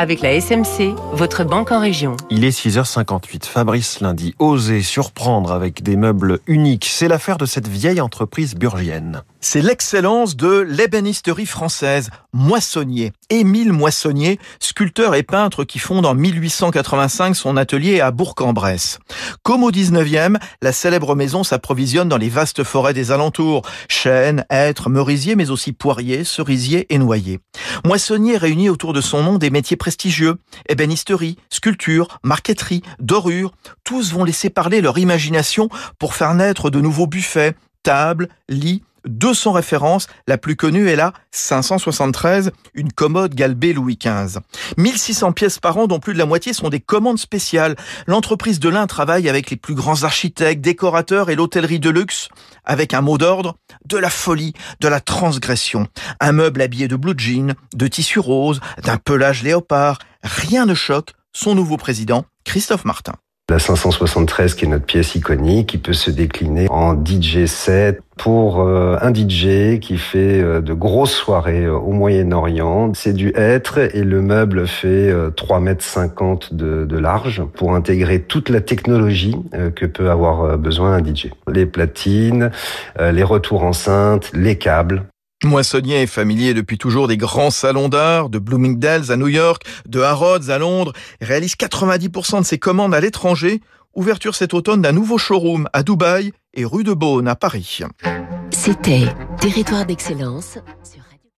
Avec la SMC, votre banque en région. Il est 6h58. Fabrice Lundi, oser surprendre avec des meubles uniques. C'est l'affaire de cette vieille entreprise burgienne. C'est l'excellence de l'ébénisterie française. Moissonnier, Émile Moissonnier, sculpteur et peintre qui fonde en 1885 son atelier à Bourg-en-Bresse. Comme au 19e, la célèbre maison s'approvisionne dans les vastes forêts des alentours. Chênes, hêtres, merisiers, mais aussi poiriers, cerisiers et noyers. Moissonnier réunit autour de son nom des métiers prestigieux. Ébénisterie, sculpture, marqueterie, dorure. Tous vont laisser parler leur imagination pour faire naître de nouveaux buffets, tables, lits, 200 références, la plus connue est la 573, une commode galbée Louis XV. 1600 pièces par an, dont plus de la moitié sont des commandes spéciales. L'entreprise de l'Ain travaille avec les plus grands architectes, décorateurs et l'hôtellerie de luxe, avec un mot d'ordre, de la folie, de la transgression. Un meuble habillé de blue jean, de tissu rose, d'un pelage léopard. Rien ne choque son nouveau président, Christophe Martin. La 573 qui est notre pièce iconique, qui peut se décliner en DJ set pour euh, un DJ qui fait euh, de grosses soirées euh, au Moyen-Orient. C'est du être et le meuble fait 3 mètres 50 de, de large pour intégrer toute la technologie que peut avoir besoin un DJ. Les platines, les retours enceintes, les câbles. Moissonnier est familier depuis toujours des grands salons d'art, de Bloomingdale's à New York, de Harrods à Londres, réalise 90% de ses commandes à l'étranger. Ouverture cet automne d'un nouveau showroom à Dubaï et rue de Beaune à Paris. C'était Territoire d'excellence sur